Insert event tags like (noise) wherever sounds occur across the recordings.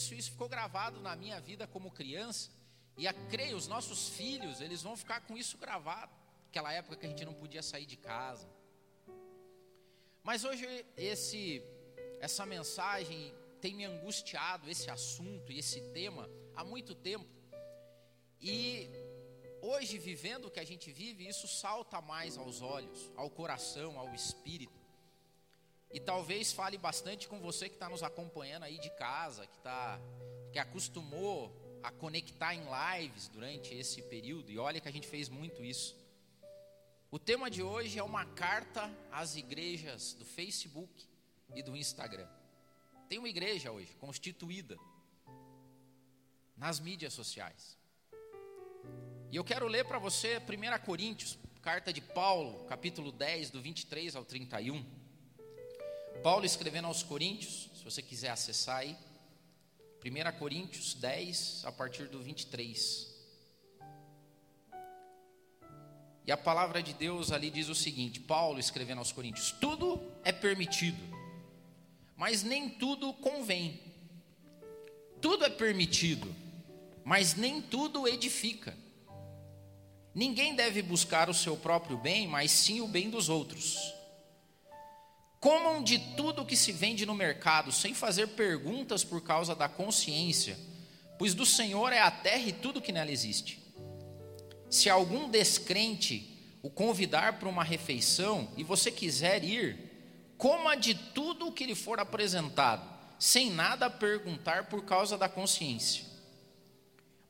isso, isso ficou gravado na minha vida como criança. E a, creio, os nossos filhos, eles vão ficar com isso gravado. Aquela época que a gente não podia sair de casa. Mas hoje esse, essa mensagem tem me angustiado, esse assunto e esse tema, há muito tempo. E hoje, vivendo o que a gente vive, isso salta mais aos olhos, ao coração, ao espírito. E talvez fale bastante com você que está nos acompanhando aí de casa, que, tá, que acostumou a conectar em lives durante esse período. E olha que a gente fez muito isso. O tema de hoje é uma carta às igrejas do Facebook e do Instagram. Tem uma igreja hoje constituída nas mídias sociais. E eu quero ler para você 1 Coríntios, carta de Paulo, capítulo 10, do 23 ao 31. Paulo escrevendo aos Coríntios, se você quiser acessar aí. 1 Coríntios 10, a partir do 23. E a palavra de Deus ali diz o seguinte: Paulo escrevendo aos Coríntios: Tudo é permitido, mas nem tudo convém. Tudo é permitido, mas nem tudo edifica. Ninguém deve buscar o seu próprio bem, mas sim o bem dos outros. Comam de tudo que se vende no mercado, sem fazer perguntas por causa da consciência, pois do Senhor é a terra e tudo que nela existe. Se algum descrente o convidar para uma refeição e você quiser ir, coma de tudo o que lhe for apresentado, sem nada perguntar por causa da consciência.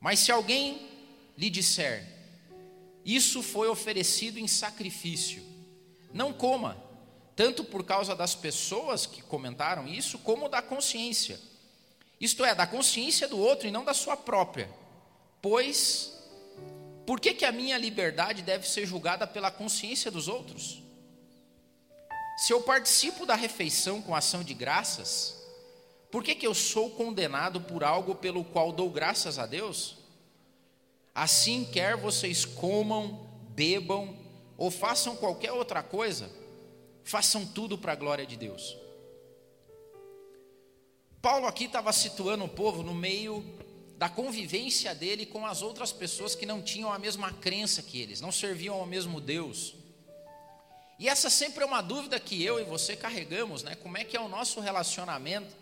Mas se alguém lhe disser, isso foi oferecido em sacrifício. Não coma, tanto por causa das pessoas que comentaram isso, como da consciência. Isto é, da consciência do outro e não da sua própria. Pois, por que, que a minha liberdade deve ser julgada pela consciência dos outros? Se eu participo da refeição com ação de graças, por que, que eu sou condenado por algo pelo qual dou graças a Deus? Assim, quer vocês comam, bebam ou façam qualquer outra coisa, façam tudo para a glória de Deus. Paulo aqui estava situando o povo no meio da convivência dele com as outras pessoas que não tinham a mesma crença que eles, não serviam ao mesmo Deus. E essa sempre é uma dúvida que eu e você carregamos, né? Como é que é o nosso relacionamento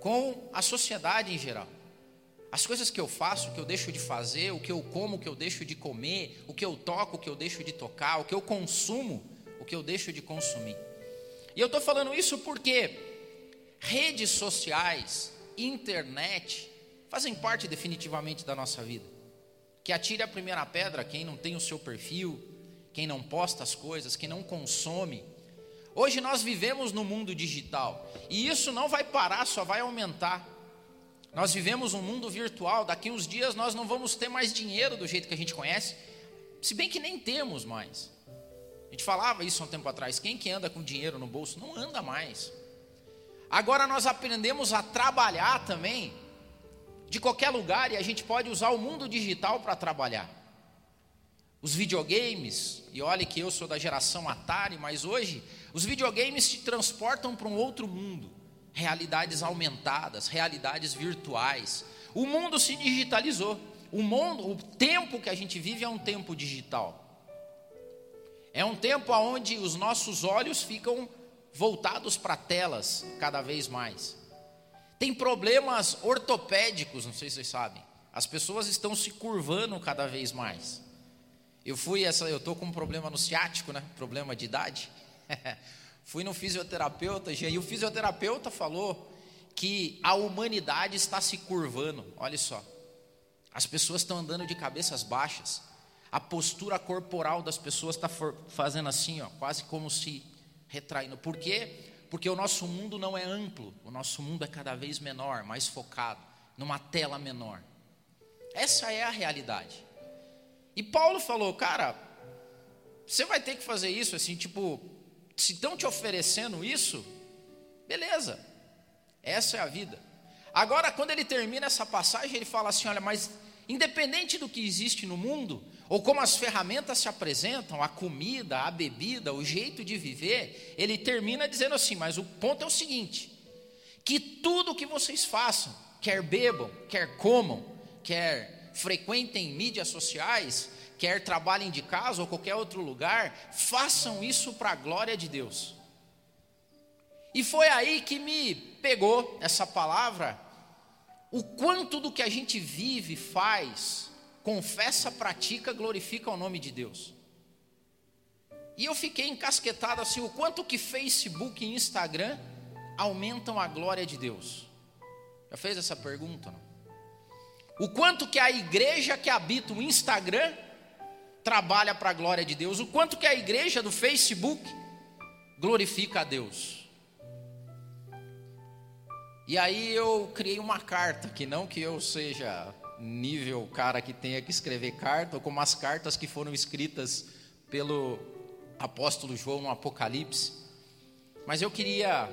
com a sociedade em geral? As coisas que eu faço, o que eu deixo de fazer, o que eu como, o que eu deixo de comer, o que eu toco, o que eu deixo de tocar, o que eu consumo, o que eu deixo de consumir. E eu estou falando isso porque redes sociais, internet, fazem parte definitivamente da nossa vida. Que atire a primeira pedra quem não tem o seu perfil, quem não posta as coisas, quem não consome. Hoje nós vivemos no mundo digital e isso não vai parar, só vai aumentar. Nós vivemos um mundo virtual, daqui uns dias nós não vamos ter mais dinheiro do jeito que a gente conhece, se bem que nem temos mais. A gente falava isso há um tempo atrás, quem que anda com dinheiro no bolso não anda mais. Agora nós aprendemos a trabalhar também de qualquer lugar e a gente pode usar o mundo digital para trabalhar. Os videogames, e olhe que eu sou da geração Atari, mas hoje os videogames te transportam para um outro mundo realidades aumentadas, realidades virtuais. O mundo se digitalizou. O mundo, o tempo que a gente vive é um tempo digital. É um tempo onde os nossos olhos ficam voltados para telas cada vez mais. Tem problemas ortopédicos, não sei se vocês sabem. As pessoas estão se curvando cada vez mais. Eu fui essa, eu tô com um problema no ciático, né? Problema de idade. (laughs) Fui no fisioterapeuta e o fisioterapeuta falou que a humanidade está se curvando. Olha só. As pessoas estão andando de cabeças baixas. A postura corporal das pessoas está fazendo assim, ó, quase como se retraindo. Por quê? Porque o nosso mundo não é amplo, o nosso mundo é cada vez menor, mais focado, numa tela menor. Essa é a realidade. E Paulo falou, cara, você vai ter que fazer isso assim, tipo, se estão te oferecendo isso, beleza, essa é a vida. Agora, quando ele termina essa passagem, ele fala assim: olha, mas independente do que existe no mundo, ou como as ferramentas se apresentam, a comida, a bebida, o jeito de viver, ele termina dizendo assim: mas o ponto é o seguinte: que tudo que vocês façam, quer bebam, quer comam, quer frequentem mídias sociais, quer trabalhem de casa ou qualquer outro lugar, façam isso para a glória de Deus. E foi aí que me pegou essa palavra, o quanto do que a gente vive, faz, confessa, pratica, glorifica o nome de Deus. E eu fiquei encasquetado assim, o quanto que Facebook e Instagram aumentam a glória de Deus. Já fez essa pergunta? Não? O quanto que a igreja que habita o Instagram trabalha para a glória de Deus, o quanto que a igreja do Facebook glorifica a Deus. E aí eu criei uma carta, que não que eu seja nível cara que tenha que escrever carta, ou como as cartas que foram escritas pelo apóstolo João no Apocalipse, mas eu queria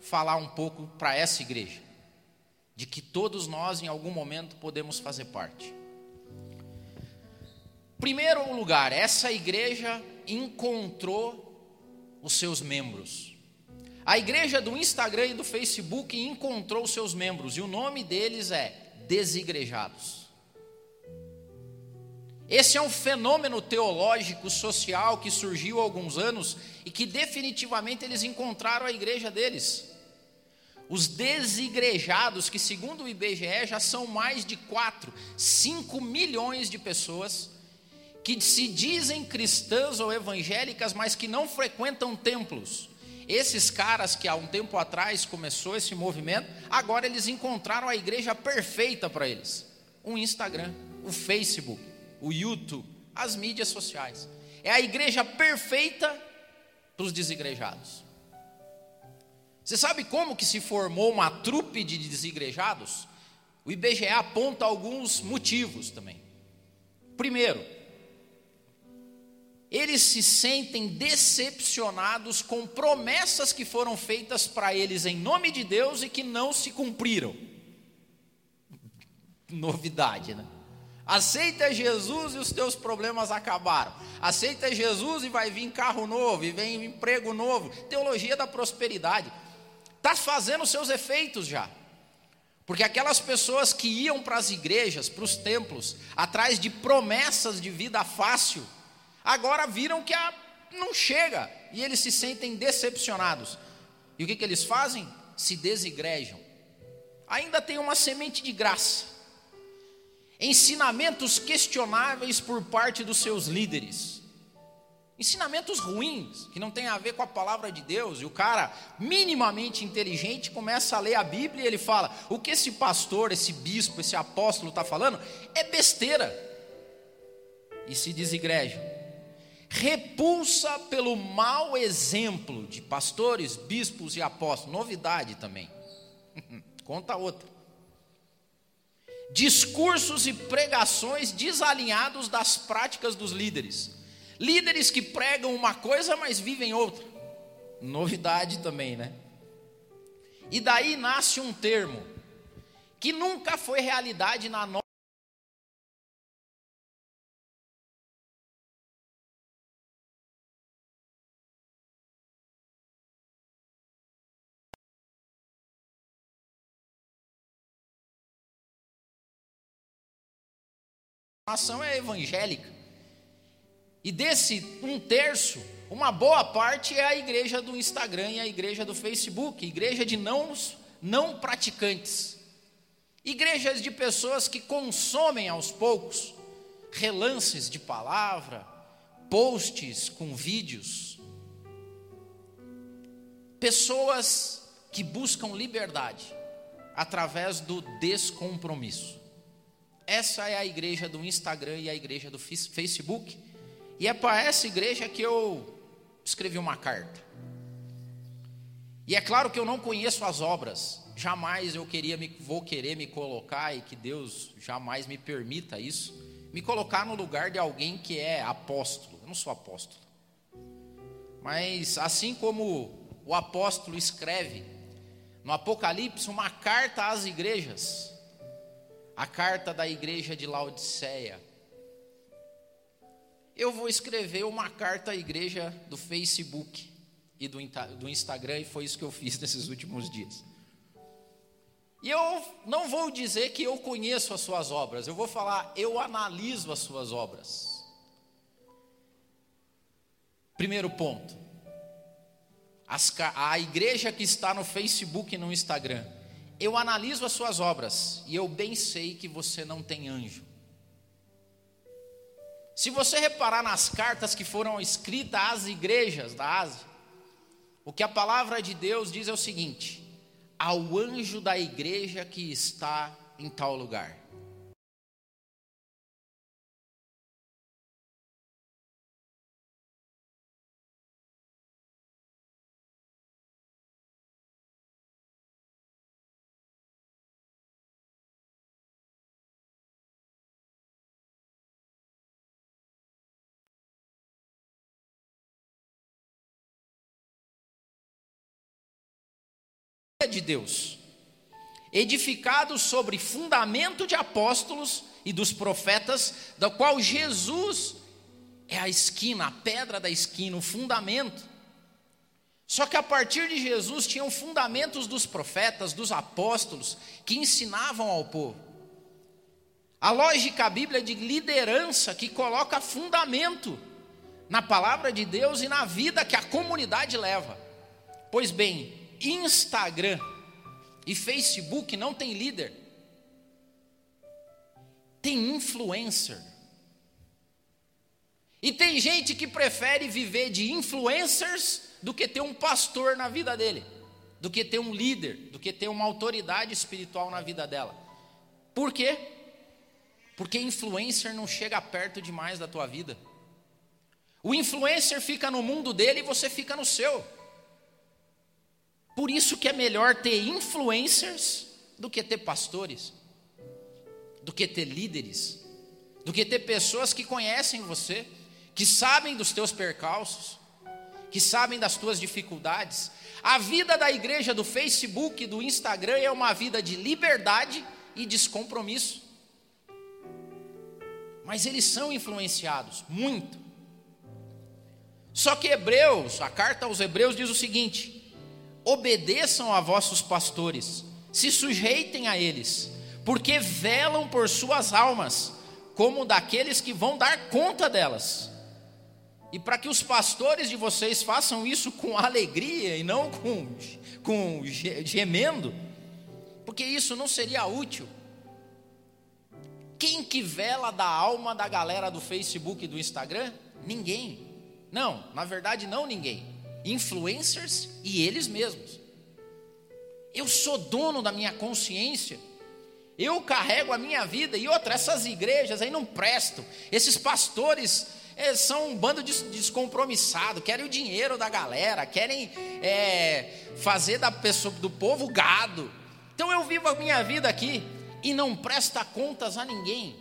falar um pouco para essa igreja, de que todos nós em algum momento podemos fazer parte. Primeiro lugar, essa igreja encontrou os seus membros. A igreja do Instagram e do Facebook encontrou os seus membros, e o nome deles é Desigrejados. Esse é um fenômeno teológico, social que surgiu há alguns anos e que definitivamente eles encontraram a igreja deles. Os desigrejados, que segundo o IBGE já são mais de 4, 5 milhões de pessoas, que se dizem cristãs ou evangélicas, mas que não frequentam templos. Esses caras que há um tempo atrás começou esse movimento, agora eles encontraram a igreja perfeita para eles: o Instagram, o Facebook, o YouTube, as mídias sociais. É a igreja perfeita para os desigrejados. Você sabe como que se formou uma trupe de desigrejados? O IBGE aponta alguns motivos também. Primeiro, eles se sentem decepcionados com promessas que foram feitas para eles em nome de Deus e que não se cumpriram. Novidade, né? Aceita Jesus e os teus problemas acabaram. Aceita Jesus e vai vir carro novo, e vem emprego novo. Teologia da prosperidade. Está fazendo seus efeitos já. Porque aquelas pessoas que iam para as igrejas, para os templos, atrás de promessas de vida fácil, agora viram que a, não chega e eles se sentem decepcionados. E o que, que eles fazem? Se desigrejam. Ainda tem uma semente de graça. Ensinamentos questionáveis por parte dos seus líderes. Ensinamentos ruins, que não tem a ver com a palavra de Deus, e o cara minimamente inteligente começa a ler a Bíblia e ele fala: o que esse pastor, esse bispo, esse apóstolo está falando é besteira. E se desigrejam repulsa pelo mau exemplo de pastores, bispos e apóstolos. Novidade também. (laughs) Conta outra. Discursos e pregações desalinhados das práticas dos líderes. Líderes que pregam uma coisa, mas vivem outra. Novidade também, né? E daí nasce um termo que nunca foi realidade na nossa nação é evangélica. E desse um terço, uma boa parte é a igreja do Instagram e a igreja do Facebook, igreja de não, não praticantes. Igrejas de pessoas que consomem aos poucos relances de palavra, posts com vídeos. Pessoas que buscam liberdade através do descompromisso. Essa é a igreja do Instagram e a igreja do Facebook. E é para essa igreja que eu escrevi uma carta. E é claro que eu não conheço as obras. Jamais eu queria me, vou querer me colocar e que Deus jamais me permita isso, me colocar no lugar de alguém que é apóstolo. Eu não sou apóstolo. Mas assim como o apóstolo escreve no Apocalipse uma carta às igrejas, a carta da igreja de Laodiceia. Eu vou escrever uma carta à igreja do Facebook e do, Instagram, e foi isso que eu fiz (laughs) nesses últimos dias. E eu não vou dizer que eu conheço as suas obras, eu vou falar, eu analiso as suas obras. Primeiro ponto. As, a igreja que está no Facebook e no Instagram. Eu analiso as suas obras e eu bem sei que você não tem anjo. Se você reparar nas cartas que foram escritas às igrejas da Ásia, o que a palavra de Deus diz é o seguinte: ao anjo da igreja que está em tal lugar. De Deus, edificado sobre fundamento de apóstolos e dos profetas, da qual Jesus é a esquina, a pedra da esquina, o fundamento. Só que a partir de Jesus tinham fundamentos dos profetas, dos apóstolos, que ensinavam ao povo. A lógica bíblica de liderança que coloca fundamento na palavra de Deus e na vida que a comunidade leva. Pois bem, Instagram e Facebook não tem líder, tem influencer. E tem gente que prefere viver de influencers do que ter um pastor na vida dele, do que ter um líder, do que ter uma autoridade espiritual na vida dela. Por quê? Porque influencer não chega perto demais da tua vida. O influencer fica no mundo dele e você fica no seu. Por isso que é melhor ter influencers do que ter pastores, do que ter líderes, do que ter pessoas que conhecem você, que sabem dos teus percalços, que sabem das tuas dificuldades. A vida da igreja do Facebook, do Instagram é uma vida de liberdade e descompromisso. Mas eles são influenciados muito. Só que Hebreus, a carta aos Hebreus diz o seguinte: obedeçam a vossos pastores, se sujeitem a eles, porque velam por suas almas, como daqueles que vão dar conta delas. E para que os pastores de vocês façam isso com alegria e não com, com gemendo, porque isso não seria útil. Quem que vela da alma da galera do Facebook e do Instagram? Ninguém. Não, na verdade, não ninguém influencers e eles mesmos. Eu sou dono da minha consciência. Eu carrego a minha vida. E outra, essas igrejas aí não prestam. Esses pastores é, são um bando de descompromissado, querem o dinheiro da galera, querem é, fazer da pessoa, do povo gado. Então eu vivo a minha vida aqui e não presta contas a ninguém.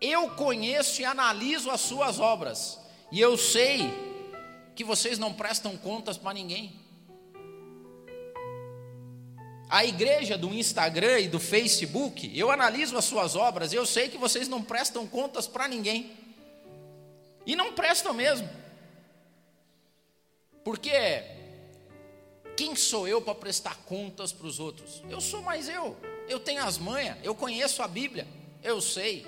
Eu conheço e analiso as suas obras. E eu sei que vocês não prestam contas para ninguém. A igreja do Instagram e do Facebook, eu analiso as suas obras, eu sei que vocês não prestam contas para ninguém. E não prestam mesmo. Porque quem sou eu para prestar contas para os outros? Eu sou mais eu. Eu tenho as manhas, eu conheço a Bíblia, eu sei.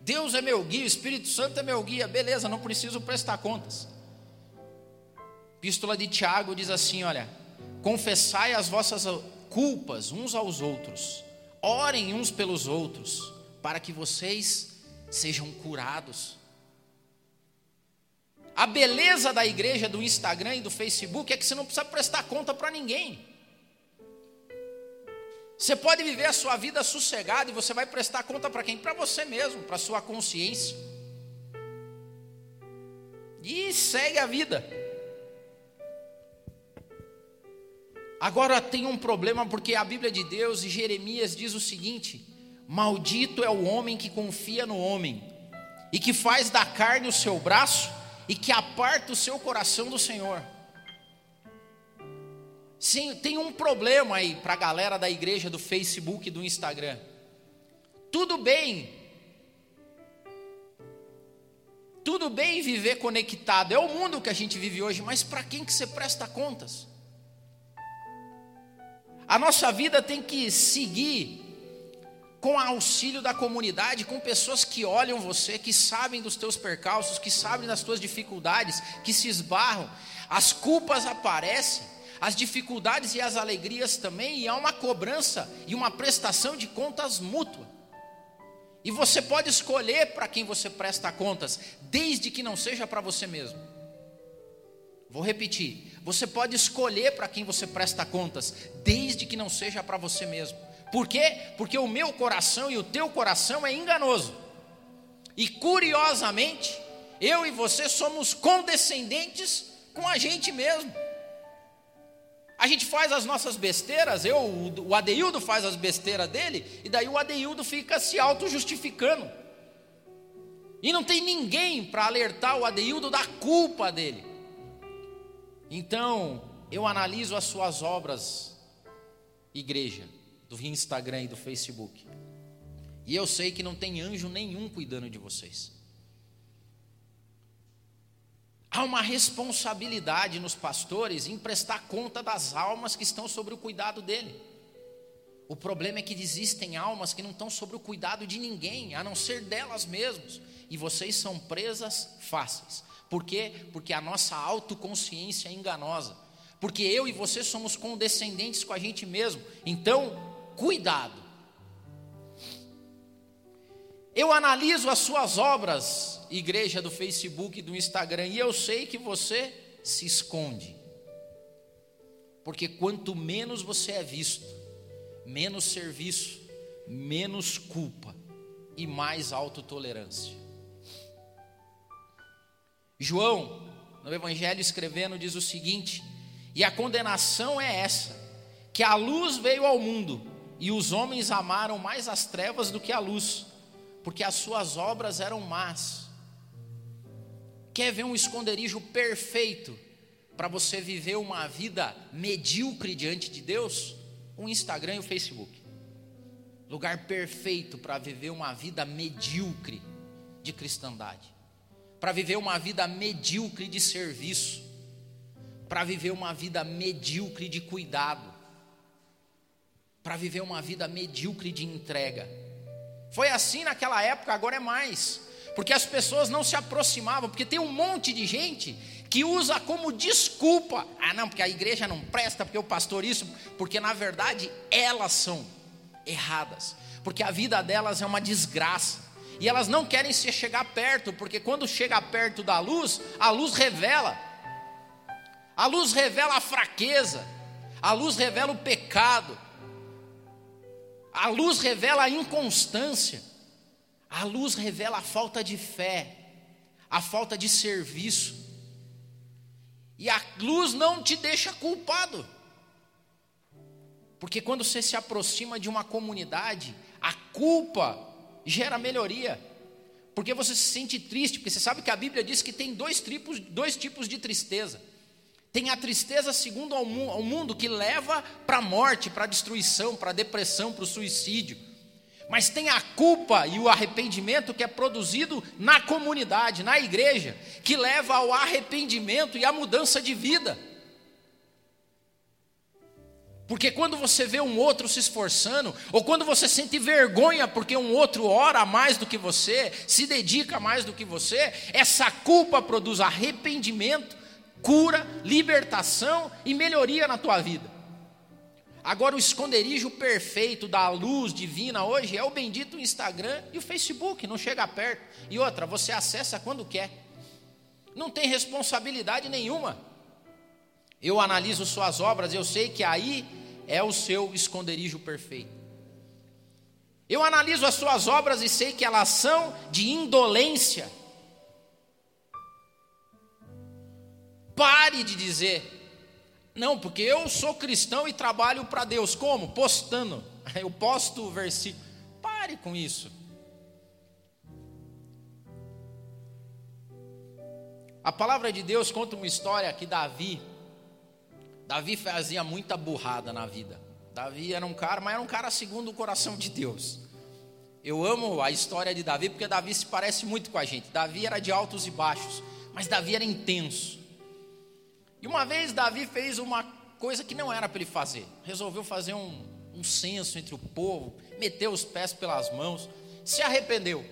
Deus é meu guia, o Espírito Santo é meu guia, beleza, não preciso prestar contas. Epístola de Tiago diz assim: olha, confessai as vossas culpas uns aos outros, orem uns pelos outros, para que vocês sejam curados. A beleza da igreja do Instagram e do Facebook é que você não precisa prestar conta para ninguém. Você pode viver a sua vida sossegada e você vai prestar conta para quem? Para você mesmo, para sua consciência. E segue a vida. Agora tem um problema porque a Bíblia de Deus e Jeremias diz o seguinte: Maldito é o homem que confia no homem e que faz da carne o seu braço e que aparta o seu coração do Senhor. Sim, tem um problema aí para a galera da igreja do Facebook e do Instagram. Tudo bem, tudo bem viver conectado, é o mundo que a gente vive hoje, mas para quem que você presta contas? A nossa vida tem que seguir com auxílio da comunidade, com pessoas que olham você, que sabem dos teus percalços, que sabem das tuas dificuldades, que se esbarram. As culpas aparecem, as dificuldades e as alegrias também, e há uma cobrança e uma prestação de contas mútua. E você pode escolher para quem você presta contas, desde que não seja para você mesmo. Vou repetir: você pode escolher para quem você presta contas, desde que não seja para você mesmo. Por quê? Porque o meu coração e o teu coração é enganoso. E curiosamente, eu e você somos condescendentes com a gente mesmo. A gente faz as nossas besteiras, eu, o Adeildo faz as besteiras dele, e daí o Adeildo fica se auto-justificando. E não tem ninguém para alertar o Adeildo da culpa dele. Então, eu analiso as suas obras, igreja do Instagram e do Facebook. E eu sei que não tem anjo nenhum cuidando de vocês. Há uma responsabilidade nos pastores em prestar conta das almas que estão sobre o cuidado dele. O problema é que existem almas que não estão sobre o cuidado de ninguém, a não ser delas mesmas. E vocês são presas fáceis. Por quê? Porque a nossa autoconsciência é enganosa. Porque eu e você somos condescendentes com a gente mesmo. Então, cuidado. Eu analiso as suas obras, igreja do Facebook e do Instagram, e eu sei que você se esconde. Porque quanto menos você é visto, menos serviço, menos culpa e mais autotolerância. João, no Evangelho escrevendo, diz o seguinte: e a condenação é essa, que a luz veio ao mundo, e os homens amaram mais as trevas do que a luz, porque as suas obras eram más. Quer ver um esconderijo perfeito para você viver uma vida medíocre diante de Deus? O Instagram e o Facebook. Lugar perfeito para viver uma vida medíocre de cristandade. Para viver uma vida medíocre de serviço. Para viver uma vida medíocre de cuidado para viver uma vida medíocre de entrega. Foi assim naquela época, agora é mais. Porque as pessoas não se aproximavam, porque tem um monte de gente que usa como desculpa. Ah, não, porque a igreja não presta, porque o pastor isso, porque na verdade elas são erradas. Porque a vida delas é uma desgraça. E elas não querem se chegar perto, porque quando chega perto da luz, a luz revela. A luz revela a fraqueza. A luz revela o pecado. A luz revela a inconstância. A luz revela a falta de fé, a falta de serviço. E a luz não te deixa culpado. Porque quando você se aproxima de uma comunidade, a culpa gera melhoria. Porque você se sente triste, porque você sabe que a Bíblia diz que tem dois tipos, dois tipos de tristeza. Tem a tristeza segundo ao mundo que leva para a morte, para a destruição, para a depressão, para o suicídio. Mas tem a culpa e o arrependimento que é produzido na comunidade, na igreja, que leva ao arrependimento e à mudança de vida. Porque quando você vê um outro se esforçando, ou quando você sente vergonha porque um outro ora mais do que você, se dedica mais do que você, essa culpa produz arrependimento cura, libertação e melhoria na tua vida. Agora, o esconderijo perfeito da luz divina hoje é o bendito Instagram e o Facebook, não chega perto. E outra, você acessa quando quer, não tem responsabilidade nenhuma. Eu analiso suas obras, eu sei que aí é o seu esconderijo perfeito. Eu analiso as suas obras e sei que elas são de indolência Pare de dizer, não, porque eu sou cristão e trabalho para Deus. Como? Postando. (laughs) Eu posto o versículo. Pare com isso. A palavra de Deus conta uma história que Davi, Davi fazia muita burrada na vida. Davi era um cara, mas era um cara segundo o coração de Deus. Eu amo a história de Davi porque Davi se parece muito com a gente. Davi era de altos e baixos, mas Davi era intenso. E uma vez Davi fez uma coisa que não era para ele fazer. Resolveu fazer um, um censo entre o povo, meteu os pés pelas mãos, se arrependeu.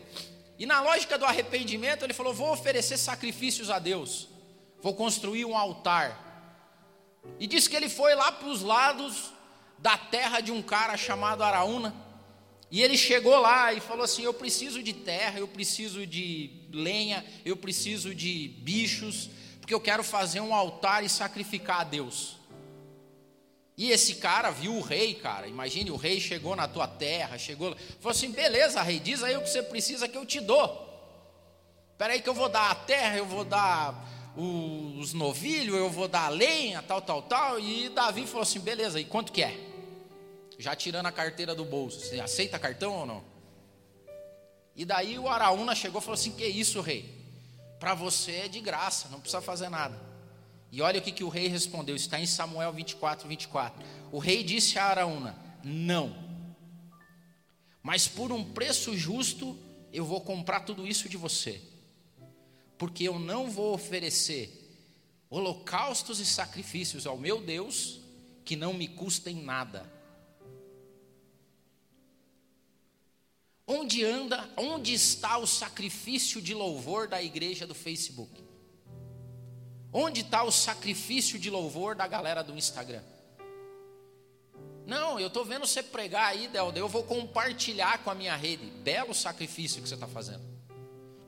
E na lógica do arrependimento, ele falou: Vou oferecer sacrifícios a Deus, vou construir um altar. E disse que ele foi lá para os lados da terra de um cara chamado Araúna. E ele chegou lá e falou assim: Eu preciso de terra, eu preciso de lenha, eu preciso de bichos, porque eu quero fazer um altar e sacrificar a Deus. E esse cara viu o rei, cara. Imagine, o rei chegou na tua terra, chegou, falou assim: beleza, rei, diz aí o que você precisa que eu te dou. Espera aí que eu vou dar a terra, eu vou dar os novilhos, eu vou dar lenha, tal, tal, tal. E Davi falou assim: beleza, e quanto que é? Já tirando a carteira do bolso. Você aceita cartão ou não? E daí o Araúna chegou e falou assim: que isso, rei? Para você é de graça, não precisa fazer nada. E olha o que, que o rei respondeu, está em Samuel 24, 24. O rei disse a Araúna: Não, mas por um preço justo eu vou comprar tudo isso de você, porque eu não vou oferecer holocaustos e sacrifícios ao meu Deus que não me custem nada. Onde anda, onde está o sacrifício de louvor da igreja do Facebook? Onde está o sacrifício de louvor da galera do Instagram? Não, eu estou vendo você pregar aí, Delda, eu vou compartilhar com a minha rede. Belo sacrifício que você está fazendo.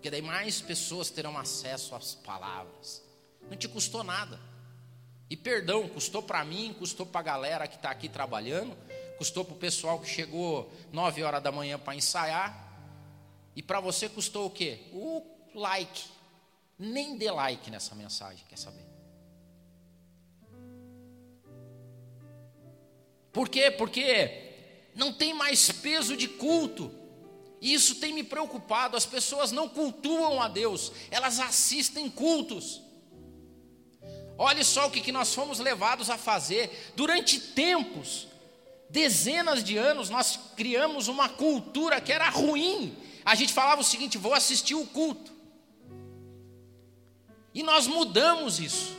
Porque daí mais pessoas terão acesso às palavras. Não te custou nada. E perdão, custou para mim, custou para a galera que está aqui trabalhando, custou para o pessoal que chegou 9 horas da manhã para ensaiar. E para você custou o quê? O like. Nem dê like nessa mensagem, quer saber? Por quê? Porque não tem mais peso de culto. E isso tem me preocupado. As pessoas não cultuam a Deus, elas assistem cultos. Olhe só o que, que nós fomos levados a fazer. Durante tempos, dezenas de anos, nós criamos uma cultura que era ruim. A gente falava o seguinte: vou assistir o culto. E nós mudamos isso.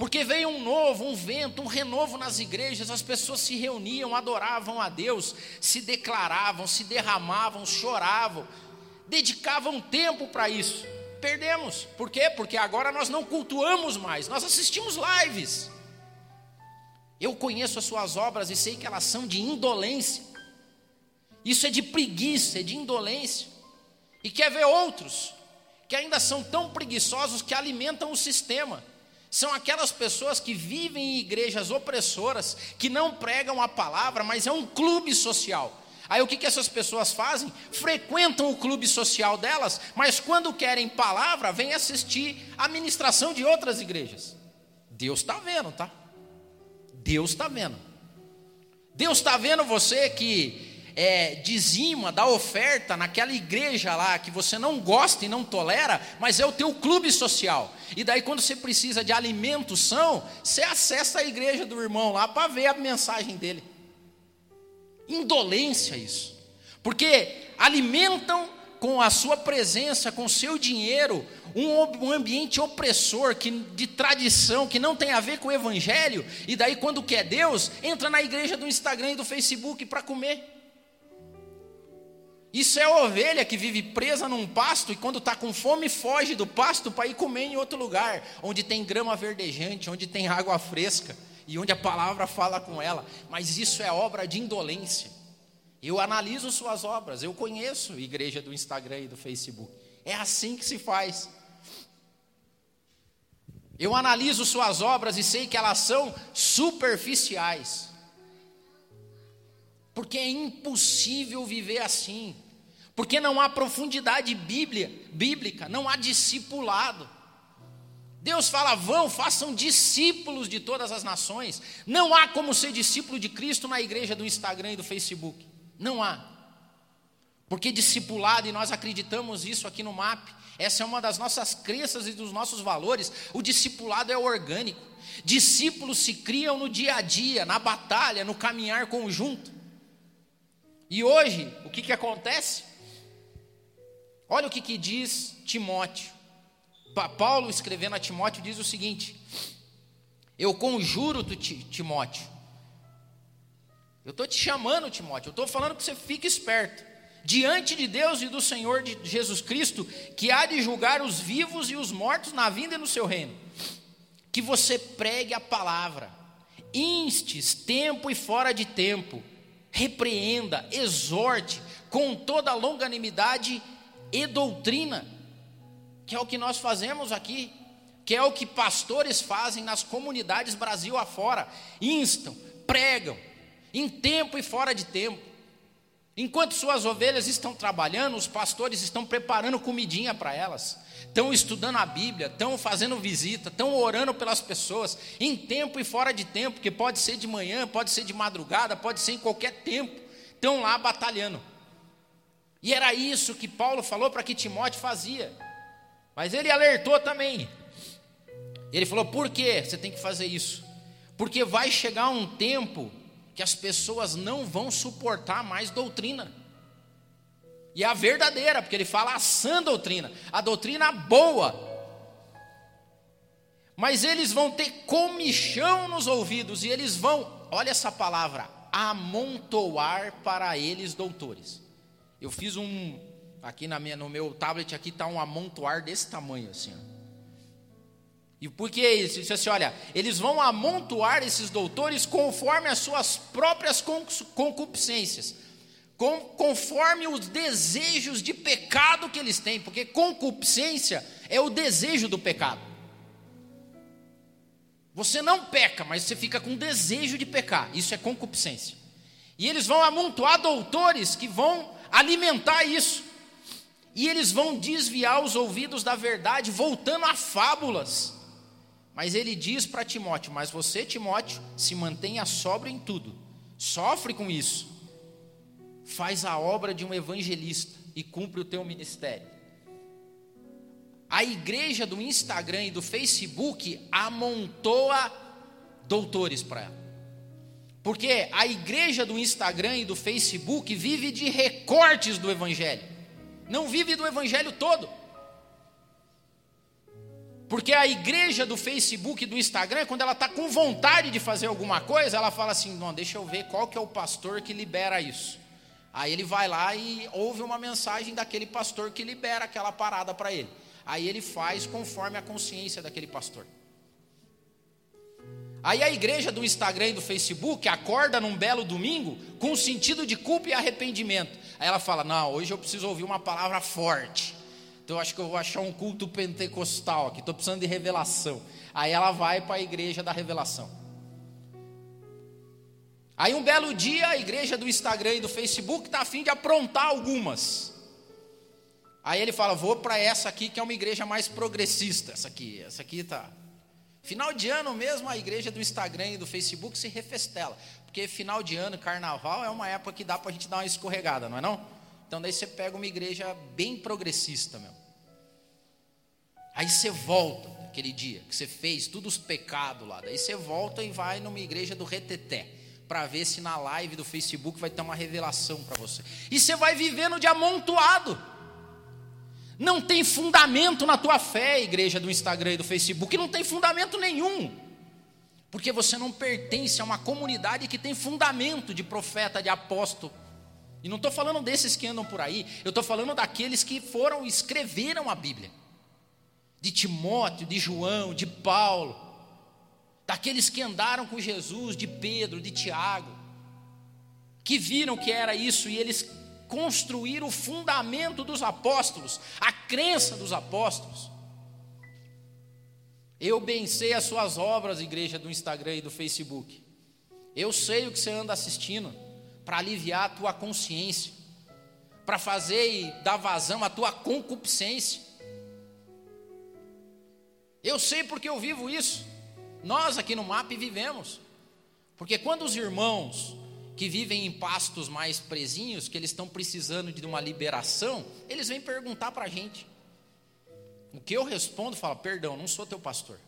Porque veio um novo, um vento, um renovo nas igrejas, as pessoas se reuniam, adoravam a Deus, se declaravam, se derramavam, choravam, dedicavam tempo para isso. Perdemos. Por quê? Porque agora nós não cultuamos mais, nós assistimos lives. Eu conheço as suas obras e sei que elas são de indolência. Isso é de preguiça, é de indolência. E quer ver outros que ainda são tão preguiçosos que alimentam o sistema. São aquelas pessoas que vivem em igrejas opressoras, que não pregam a palavra, mas é um clube social. Aí o que, que essas pessoas fazem? Frequentam o clube social delas, mas quando querem palavra, vêm assistir a ministração de outras igrejas. Deus está vendo, tá? Deus está vendo. Deus está vendo você que é, dizima, dá oferta naquela igreja lá que você não gosta e não tolera, mas é o teu clube social. E daí, quando você precisa de alimento são, você acessa a igreja do irmão lá para ver a mensagem dele. Indolência isso. Porque alimentam com a sua presença, com o seu dinheiro, um, um, ambiente opressor, que, de tradição, que não tem a ver com o evangelho, e daí, quando quer Deus, entra na igreja do Instagram e do Facebook para comer. Isso é a ovelha que vive presa num pasto e quando está com fome foge do pasto para ir comer em outro lugar, onde tem grama verdejante, onde tem água fresca e onde a palavra fala com ela. Mas isso é obra de indolência. Eu analiso suas obras, eu conheço a igreja do Instagram e do Facebook. É assim que se faz. Eu analiso suas obras e sei que elas são superficiais. Porque é impossível viver assim. Porque não há profundidade bíblia, bíblica, não há discipulado. Deus fala: vão, façam discípulos de todas as nações. Não há como ser discípulo de Cristo na igreja do Instagram e do Facebook. Não há. Porque discipulado, e nós acreditamos isso aqui no MAP, essa é uma das nossas crenças e dos nossos valores. O discipulado é orgânico. Discípulos se criam no dia a dia, na batalha, no caminhar conjunto. E hoje, o que, que acontece? Olha o que, que diz Timóteo. Paulo, escrevendo a Timóteo, diz o seguinte: Eu conjuro, Timóteo. Eu estou te chamando, Timóteo. Eu estou falando que você fique esperto. Diante de Deus e do Senhor de Jesus Cristo, que há de julgar os vivos e os mortos na vinda e no seu reino. Que você pregue a palavra, instes, tempo e fora de tempo, repreenda, exorte, com toda longanimidade e doutrina, que é o que nós fazemos aqui, que é o que pastores fazem nas comunidades Brasil afora, instam, pregam, em tempo e fora de tempo. Enquanto suas ovelhas estão trabalhando, os pastores estão preparando comidinha para elas, estão estudando a Bíblia, estão fazendo visita, estão orando pelas pessoas, em tempo e fora de tempo, que pode ser de manhã, pode ser de madrugada, pode ser em qualquer tempo, estão lá batalhando. E era isso que Paulo falou para que Timóteo fazia. Mas ele alertou também. Ele falou: por que você tem que fazer isso? Porque vai chegar um tempo que as pessoas não vão suportar mais doutrina. E é a verdadeira, porque ele fala a sã doutrina, a doutrina boa. Mas eles vão ter comichão nos ouvidos e eles vão, olha essa palavra, amontoar para eles doutores. Eu fiz um aqui na minha, no meu tablet aqui está um amontoar desse tamanho assim. E por que isso? Disse assim, olha, eles vão amontoar esses doutores conforme as suas próprias concupiscências, conforme os desejos de pecado que eles têm, porque concupiscência é o desejo do pecado. Você não peca, mas você fica com desejo de pecar, isso é concupiscência. E eles vão amontoar doutores que vão alimentar isso, e eles vão desviar os ouvidos da verdade, voltando a fábulas mas ele diz para Timóteo: Mas você, Timóteo, se mantenha sóbrio em tudo, sofre com isso, faz a obra de um evangelista e cumpre o teu ministério. A igreja do Instagram e do Facebook amontoa doutores para ela. Porque a igreja do Instagram e do Facebook vive de recortes do evangelho. Não vive do evangelho todo. Porque a igreja do Facebook e do Instagram, quando ela está com vontade de fazer alguma coisa, ela fala assim: não, deixa eu ver qual que é o pastor que libera isso. Aí ele vai lá e ouve uma mensagem daquele pastor que libera aquela parada para ele. Aí ele faz conforme a consciência daquele pastor. Aí a igreja do Instagram e do Facebook acorda num belo domingo com sentido de culpa e arrependimento. Aí ela fala: Não, hoje eu preciso ouvir uma palavra forte. Então eu acho que eu vou achar um culto pentecostal aqui, estou precisando de revelação. Aí ela vai para a igreja da revelação. Aí um belo dia a igreja do Instagram e do Facebook está afim de aprontar algumas. Aí ele fala: vou para essa aqui que é uma igreja mais progressista. Essa aqui, essa aqui tá. Final de ano mesmo a igreja do Instagram e do Facebook se refestela, porque final de ano, carnaval é uma época que dá para a gente dar uma escorregada, não é não? Então daí você pega uma igreja bem progressista, meu. Aí você volta aquele dia que você fez todos os pecados lá. Daí você volta e vai numa igreja do reteté para ver se na live do Facebook vai ter uma revelação para você. E você vai vivendo de amontoado. Não tem fundamento na tua fé, igreja do Instagram e do Facebook, não tem fundamento nenhum. Porque você não pertence a uma comunidade que tem fundamento de profeta, de apóstolo. E não estou falando desses que andam por aí, eu estou falando daqueles que foram, escreveram a Bíblia de Timóteo, de João, de Paulo, daqueles que andaram com Jesus, de Pedro, de Tiago, que viram que era isso e eles construíram o fundamento dos apóstolos, a crença dos apóstolos. Eu bem sei as suas obras, igreja do Instagram e do Facebook. Eu sei o que você anda assistindo para aliviar a tua consciência, para fazer e dar vazão à tua concupiscência. Eu sei porque eu vivo isso. Nós aqui no MAP vivemos. Porque quando os irmãos que vivem em pastos mais presinhos, que eles estão precisando de uma liberação, eles vêm perguntar para a gente. O que eu respondo, fala, perdão, não sou teu pastor.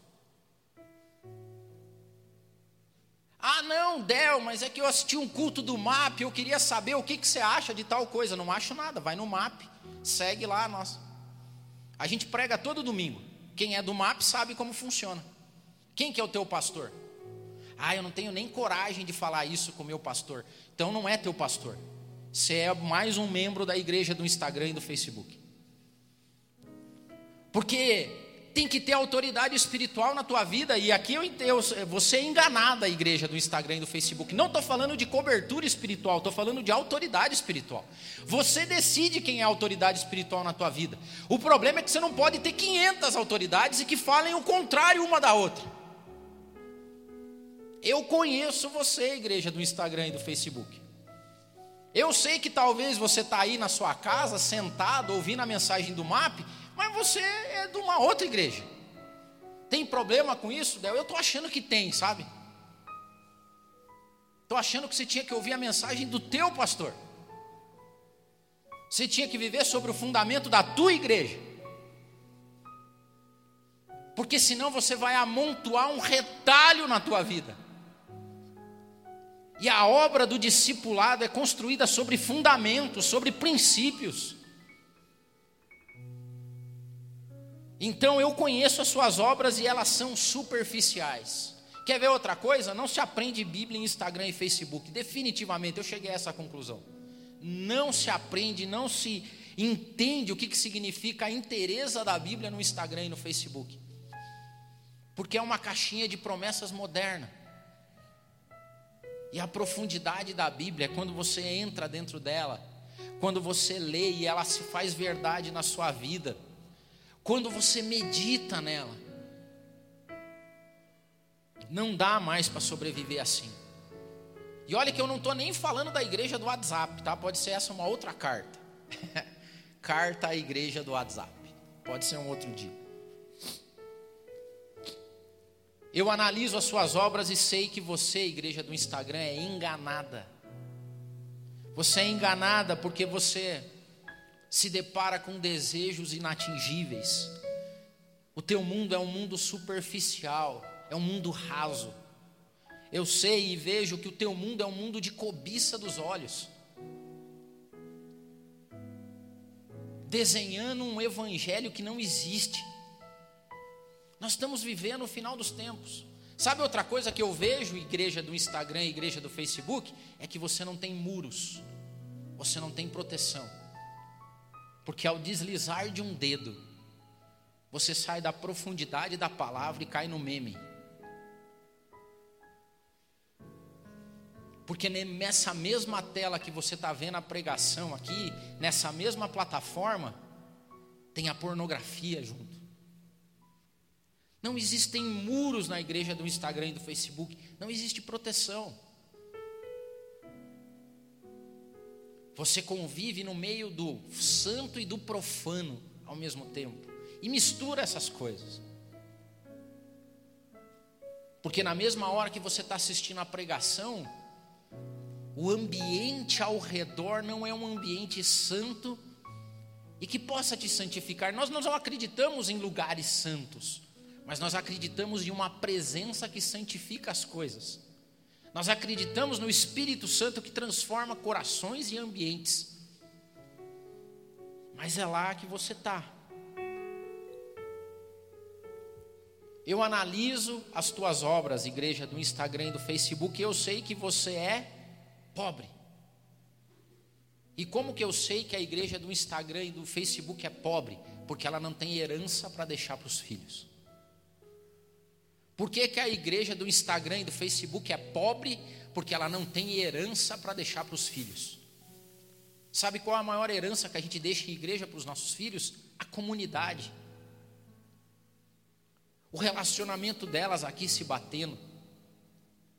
Ah, não, Del, mas é que eu assisti um culto do MAP, eu queria saber o que, que você acha de tal coisa. Não acho nada, vai no MAP, segue lá, nós. A gente prega todo domingo. Quem é do MAP sabe como funciona. Quem que é o teu pastor? Ah, eu não tenho nem coragem de falar isso com meu pastor. Então não é teu pastor. Você é mais um membro da igreja do Instagram e do Facebook. Porque tem que ter autoridade espiritual na tua vida. E aqui eu, eu você é enganada a igreja do Instagram e do Facebook. Não estou falando de cobertura espiritual, estou falando de autoridade espiritual. Você decide quem é a autoridade espiritual na tua vida. O problema é que você não pode ter 500 autoridades e que falem o contrário uma da outra. Eu conheço você, igreja do Instagram e do Facebook. Eu sei que talvez você está aí na sua casa, sentado, ouvindo a mensagem do MAP mas você é de uma outra igreja. Tem problema com isso? Eu estou achando que tem, sabe? Estou achando que você tinha que ouvir a mensagem do teu pastor. Você tinha que viver sobre o fundamento da tua igreja. Porque senão você vai amontoar um retalho na tua vida. E a obra do discipulado é construída sobre fundamentos, sobre princípios. Então eu conheço as suas obras e elas são superficiais. Quer ver outra coisa? Não se aprende Bíblia em Instagram e Facebook. Definitivamente, eu cheguei a essa conclusão. Não se aprende, não se entende o que, que significa a inteireza da Bíblia no Instagram e no Facebook. Porque é uma caixinha de promessas moderna. E a profundidade da Bíblia é quando você entra dentro dela, quando você lê e ela se faz verdade na sua vida quando você medita nela, não dá mais para sobreviver assim. E olha que eu não estou nem falando da igreja do WhatsApp, tá? Pode ser essa uma outra carta. (laughs) carta à igreja do WhatsApp. Pode ser um outro dia. Eu analiso as suas obras e sei que você, igreja do Instagram, é enganada. Você é enganada porque você se depara com desejos inatingíveis. O teu mundo é um mundo superficial, é um mundo raso. Eu sei e vejo que o teu mundo é um mundo de cobiça dos olhos. Desenhando um evangelho que não existe. Nós estamos vivendo o final dos tempos. Sabe outra coisa que eu vejo, igreja do Instagram, igreja do Facebook? É que você não tem muros, você não tem proteção. Porque ao deslizar de um dedo, você sai da profundidade da palavra e cai no meme. Porque nessa mesma tela que você está vendo a pregação aqui, nessa mesma plataforma, tem a pornografia junto. Não existem muros na igreja do Instagram e do Facebook, não existe proteção. Você convive no meio do santo e do profano ao mesmo tempo. E mistura essas coisas. Porque na mesma hora que você está assistindo a pregação, o ambiente ao redor não é um ambiente santo e que possa te santificar. Nós não acreditamos em lugares santos, mas nós acreditamos em uma presença que santifica as coisas. Nós acreditamos no Espírito Santo que transforma corações e ambientes. Mas é lá que você está. Eu analiso as tuas obras, igreja do Instagram e do Facebook, e eu sei que você é pobre. E como que eu sei que a igreja do Instagram e do Facebook é pobre? Porque ela não tem herança para deixar para os filhos. Por que, que a igreja do Instagram e do Facebook é pobre? Porque ela não tem herança para deixar para os filhos. Sabe qual a maior herança que a gente deixa em igreja para os nossos filhos? A comunidade. O relacionamento delas aqui se batendo.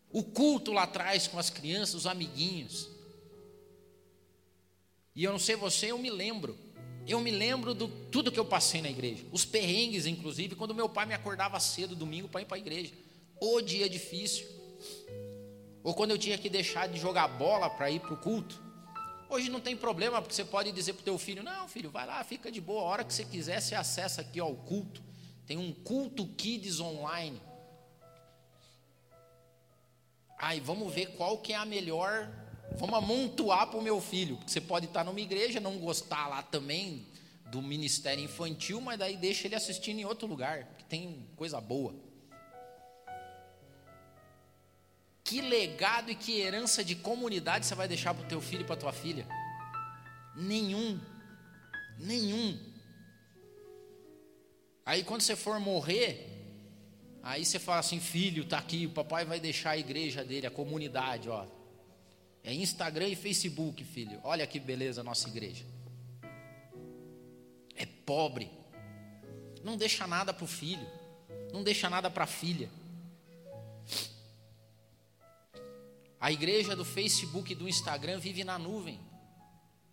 O culto lá atrás com as crianças, os amiguinhos. E eu não sei você, eu me lembro eu me lembro de tudo que eu passei na igreja, os perrengues, inclusive, quando meu pai me acordava cedo domingo para ir para a igreja. O dia difícil. Ou quando eu tinha que deixar de jogar bola para ir para o culto. Hoje não tem problema, porque você pode dizer para o teu filho: Não, filho, vai lá, fica de boa. A hora que você quiser, você acessa aqui ao culto. Tem um culto kids online. Aí vamos ver qual que é a melhor Vamos amontoar para o meu filho, porque você pode estar numa igreja, não gostar lá também do ministério infantil, mas daí deixa ele assistindo em outro lugar, que tem coisa boa. Que legado e que herança de comunidade você vai deixar para o teu filho e para tua filha? Nenhum. Nenhum. Aí quando você for morrer, aí você fala assim, filho, tá aqui, o papai vai deixar a igreja dele, a comunidade, ó. É Instagram e Facebook, filho. Olha que beleza a nossa igreja. É pobre. Não deixa nada para o filho. Não deixa nada para a filha. A igreja do Facebook e do Instagram vive na nuvem,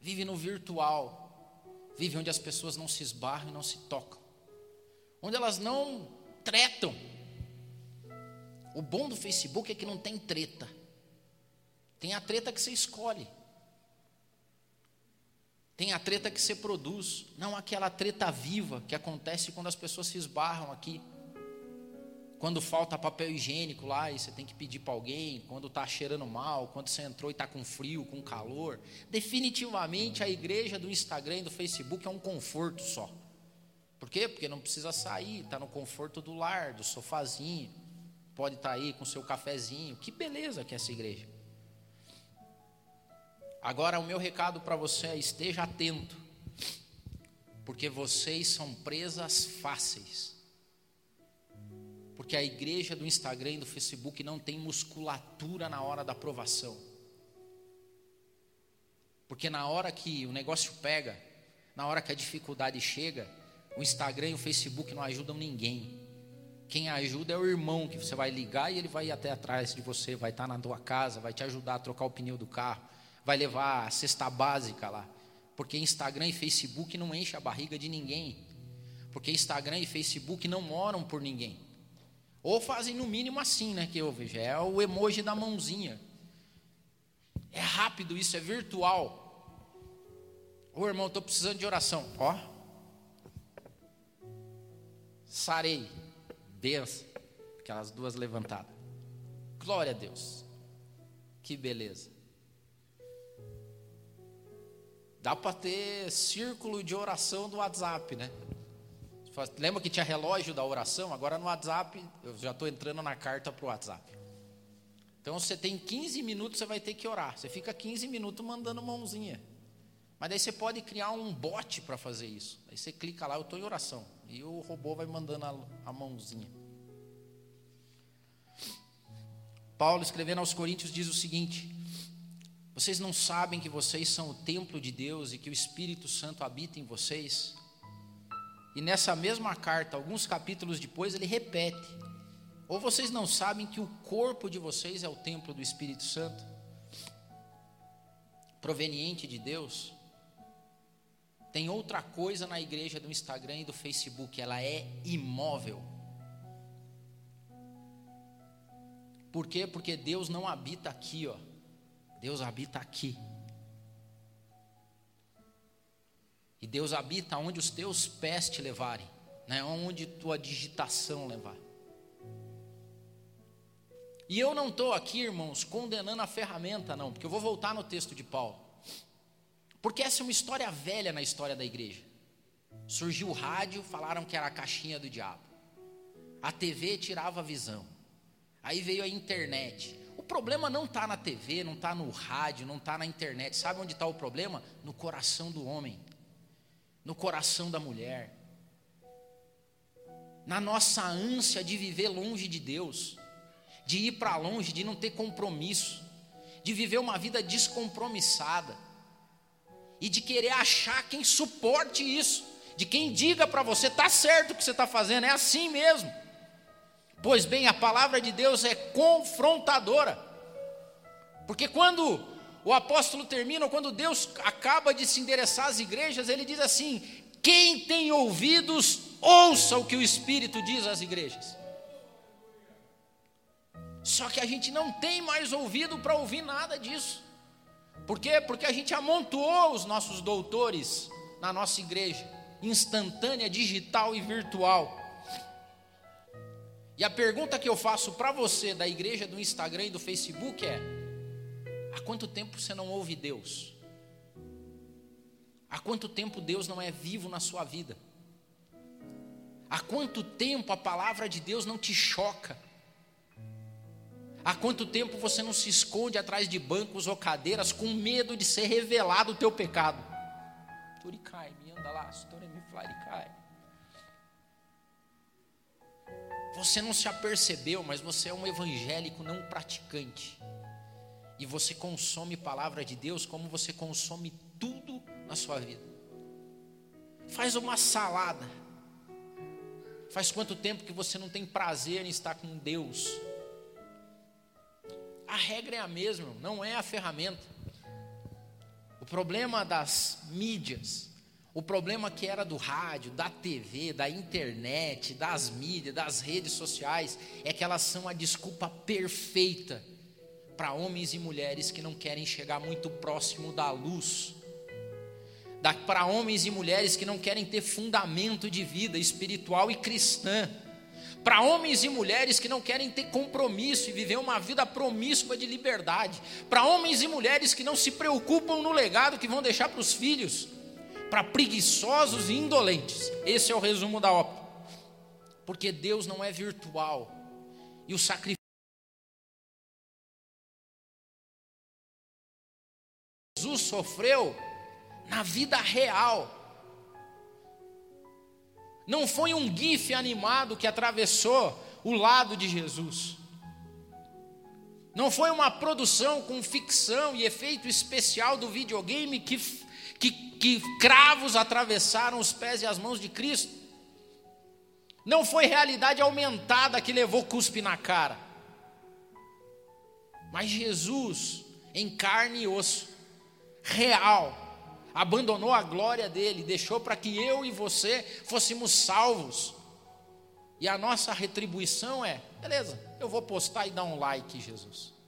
vive no virtual, vive onde as pessoas não se esbarram e não se tocam, onde elas não tretam. O bom do Facebook é que não tem treta, tem a treta que você escolhe, tem a treta que você produz, não aquela treta viva que acontece quando as pessoas se esbarram aqui quando falta papel higiênico lá e você tem que pedir para alguém, quando está cheirando mal, quando você entrou e está com frio, com calor. Definitivamente a igreja do Instagram e do Facebook é um conforto só. Por quê? Porque não precisa sair, está no conforto do lar, do sofazinho, pode estar tá aí com seu cafezinho. Que beleza que é essa igreja. Agora o meu recado para você é esteja atento, porque vocês são presas fáceis porque a igreja do Instagram e do Facebook não tem musculatura na hora da aprovação. Porque na hora que o negócio pega, na hora que a dificuldade chega, o Instagram e o Facebook não ajudam ninguém. Quem ajuda é o irmão que você vai ligar e ele vai ir até atrás de você, vai estar na tua casa, vai te ajudar a trocar o pneu do carro, vai levar a cesta básica lá. Porque Instagram e Facebook não enchem a barriga de ninguém. Porque Instagram e Facebook não moram por ninguém. Ou fazem no mínimo assim, né? Que eu vejo. É o emoji da mãozinha. É rápido isso, é virtual. Ô irmão, estou precisando de oração. Ó. Sarei. Benção. Aquelas duas levantadas. Glória a Deus. Que beleza. Dá para ter círculo de oração do WhatsApp, né? Lembra que tinha relógio da oração? Agora no WhatsApp, eu já estou entrando na carta para o WhatsApp. Então você tem 15 minutos, você vai ter que orar. Você fica 15 minutos mandando mãozinha. Mas daí você pode criar um bot para fazer isso. Aí você clica lá, eu estou em oração. E o robô vai mandando a, a mãozinha. Paulo, escrevendo aos Coríntios, diz o seguinte: Vocês não sabem que vocês são o templo de Deus e que o Espírito Santo habita em vocês? E nessa mesma carta, alguns capítulos depois, ele repete: Ou vocês não sabem que o corpo de vocês é o templo do Espírito Santo, proveniente de Deus? Tem outra coisa na igreja do Instagram e do Facebook, ela é imóvel. Por quê? Porque Deus não habita aqui, ó. Deus habita aqui. E Deus habita onde os teus pés te levarem, né? onde tua digitação levar. E eu não estou aqui, irmãos, condenando a ferramenta, não, porque eu vou voltar no texto de Paulo. Porque essa é uma história velha na história da igreja. Surgiu o rádio, falaram que era a caixinha do diabo. A TV tirava a visão. Aí veio a internet. Problema não está na TV, não está no rádio, não está na internet. Sabe onde está o problema? No coração do homem no coração da mulher, na nossa ânsia de viver longe de Deus, de ir para longe, de não ter compromisso, de viver uma vida descompromissada e de querer achar quem suporte isso, de quem diga para você está certo o que você está fazendo, é assim mesmo. Pois bem, a palavra de Deus é confrontadora, porque quando o apóstolo termina, quando Deus acaba de se endereçar às igrejas, ele diz assim: quem tem ouvidos, ouça o que o Espírito diz às igrejas. Só que a gente não tem mais ouvido para ouvir nada disso. Por quê? Porque a gente amontoou os nossos doutores na nossa igreja, instantânea, digital e virtual. E a pergunta que eu faço para você da igreja do Instagram e do Facebook é: Há quanto tempo você não ouve Deus? Há quanto tempo Deus não é vivo na sua vida? Há quanto tempo a palavra de Deus não te choca? Há quanto tempo você não se esconde atrás de bancos ou cadeiras com medo de ser revelado o teu pecado? Turicai, me anda lá, me flaricai. Você não se apercebeu, mas você é um evangélico não praticante. E você consome palavra de Deus como você consome tudo na sua vida. Faz uma salada. Faz quanto tempo que você não tem prazer em estar com Deus? A regra é a mesma, não é a ferramenta. O problema das mídias, o problema que era do rádio, da TV, da internet, das mídias, das redes sociais, é que elas são a desculpa perfeita para homens e mulheres que não querem chegar muito próximo da luz. Para homens e mulheres que não querem ter fundamento de vida espiritual e cristã. Para homens e mulheres que não querem ter compromisso e viver uma vida promíscua de liberdade, para homens e mulheres que não se preocupam no legado que vão deixar para os filhos, para preguiçosos e indolentes. Esse é o resumo da ópera. Porque Deus não é virtual e o sacrifício Jesus sofreu na vida real não foi um gif animado que atravessou o lado de Jesus. Não foi uma produção com ficção e efeito especial do videogame que, que, que cravos atravessaram os pés e as mãos de Cristo. Não foi realidade aumentada que levou cuspe na cara. Mas Jesus, em carne e osso, real, abandonou a glória dele, deixou para que eu e você fôssemos salvos. E a nossa retribuição é: beleza, eu vou postar e dar um like, Jesus.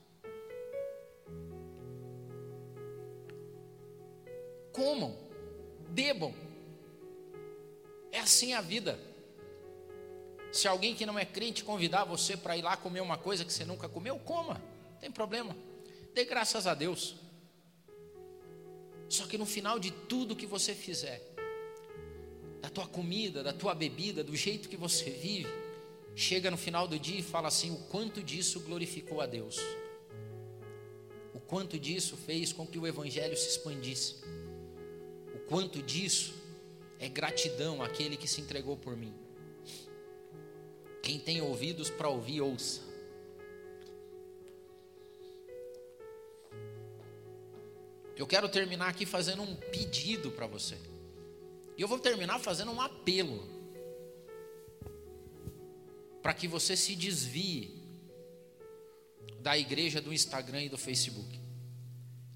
Comam, bebam. É assim a vida. Se alguém que não é crente convidar você para ir lá comer uma coisa que você nunca comeu, coma, não tem problema. Dê graças a Deus. Só que no final de tudo que você fizer, da tua comida, da tua bebida, do jeito que você vive, chega no final do dia e fala assim: o quanto disso glorificou a Deus, o quanto disso fez com que o Evangelho se expandisse, quanto disso é gratidão àquele que se entregou por mim. Quem tem ouvidos para ouvir, ouça. Eu quero terminar aqui fazendo um pedido para você. E eu vou terminar fazendo um apelo. Para que você se desvie da igreja do Instagram e do Facebook.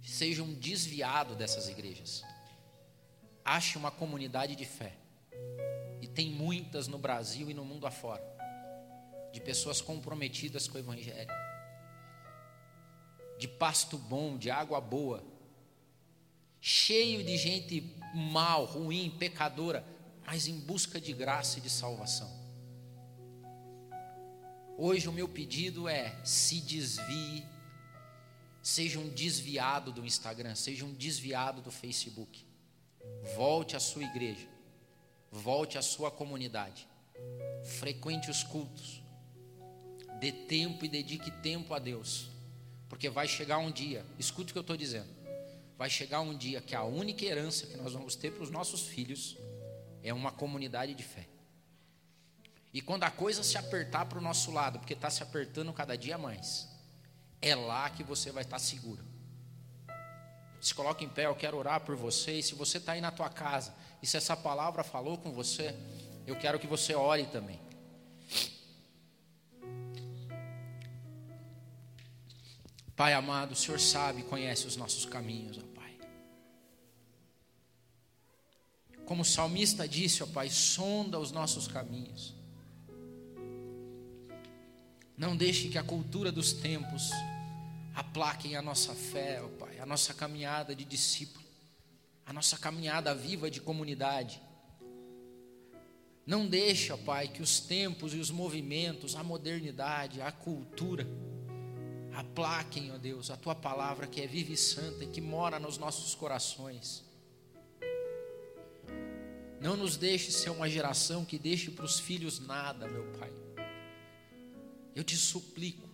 Seja um desviado dessas igrejas. Ache uma comunidade de fé. E tem muitas no Brasil e no mundo afora. De pessoas comprometidas com o Evangelho. De pasto bom, de água boa cheio de gente mal, ruim, pecadora, mas em busca de graça e de salvação. Hoje o meu pedido é: se desvie, seja um desviado do Instagram, seja um desviado do Facebook. Volte à sua igreja, volte à sua comunidade, frequente os cultos, dê tempo e dedique tempo a Deus, porque vai chegar um dia, escute o que eu estou dizendo. Vai chegar um dia que a única herança que nós vamos ter para os nossos filhos é uma comunidade de fé. E quando a coisa se apertar para o nosso lado, porque está se apertando cada dia mais, é lá que você vai estar seguro. Se coloca em pé, eu quero orar por você. E se você está aí na tua casa, e se essa palavra falou com você, eu quero que você ore também. Pai amado, o Senhor sabe, conhece os nossos caminhos, ó Pai. Como o salmista disse, ó Pai, sonda os nossos caminhos. Não deixe que a cultura dos tempos aplaquem a nossa fé, ó Pai, a nossa caminhada de discípulo, a nossa caminhada viva de comunidade. Não deixe, ó Pai, que os tempos e os movimentos, a modernidade, a cultura, aplaquem, ó Deus, a tua palavra que é viva e santa e que mora nos nossos corações. Não nos deixe ser uma geração que deixe para os filhos nada, meu Pai. Eu te suplico,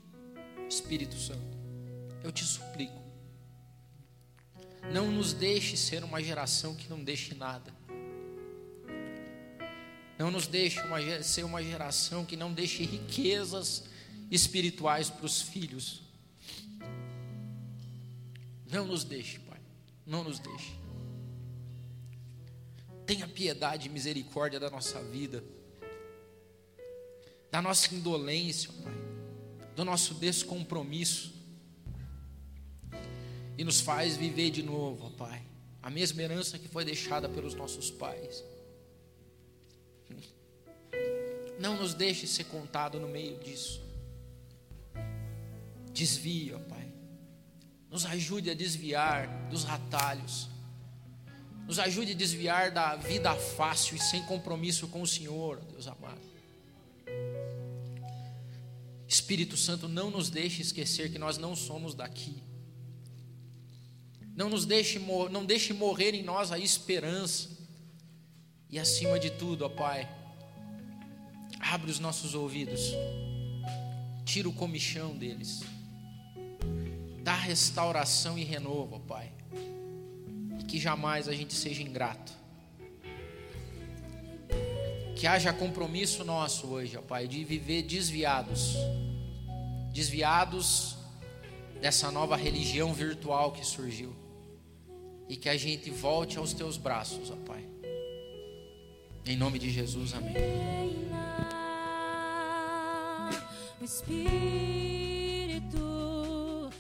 Espírito Santo, eu te suplico, não nos deixe ser uma geração que não deixe nada. Não nos deixe uma, ser uma geração que não deixe riquezas espirituais para os filhos. Não nos deixe, Pai. Não nos deixe. Tenha piedade e misericórdia da nossa vida, da nossa indolência, Pai, do nosso descompromisso. E nos faz viver de novo, Pai, a mesma herança que foi deixada pelos nossos pais. Não nos deixe ser contado no meio disso. Desvia, Pai. Nos ajude a desviar dos atalhos. Nos ajude a desviar da vida fácil e sem compromisso com o Senhor, Deus amado. Espírito Santo, não nos deixe esquecer que nós não somos daqui. Não nos deixe, não deixe morrer em nós a esperança. E acima de tudo, ó Pai, abre os nossos ouvidos, tira o comichão deles, dá restauração e renovo, ó Pai que jamais a gente seja ingrato. Que haja compromisso nosso hoje, ó Pai, de viver desviados, desviados dessa nova religião virtual que surgiu. E que a gente volte aos teus braços, ó Pai. Em nome de Jesus, amém. Espírito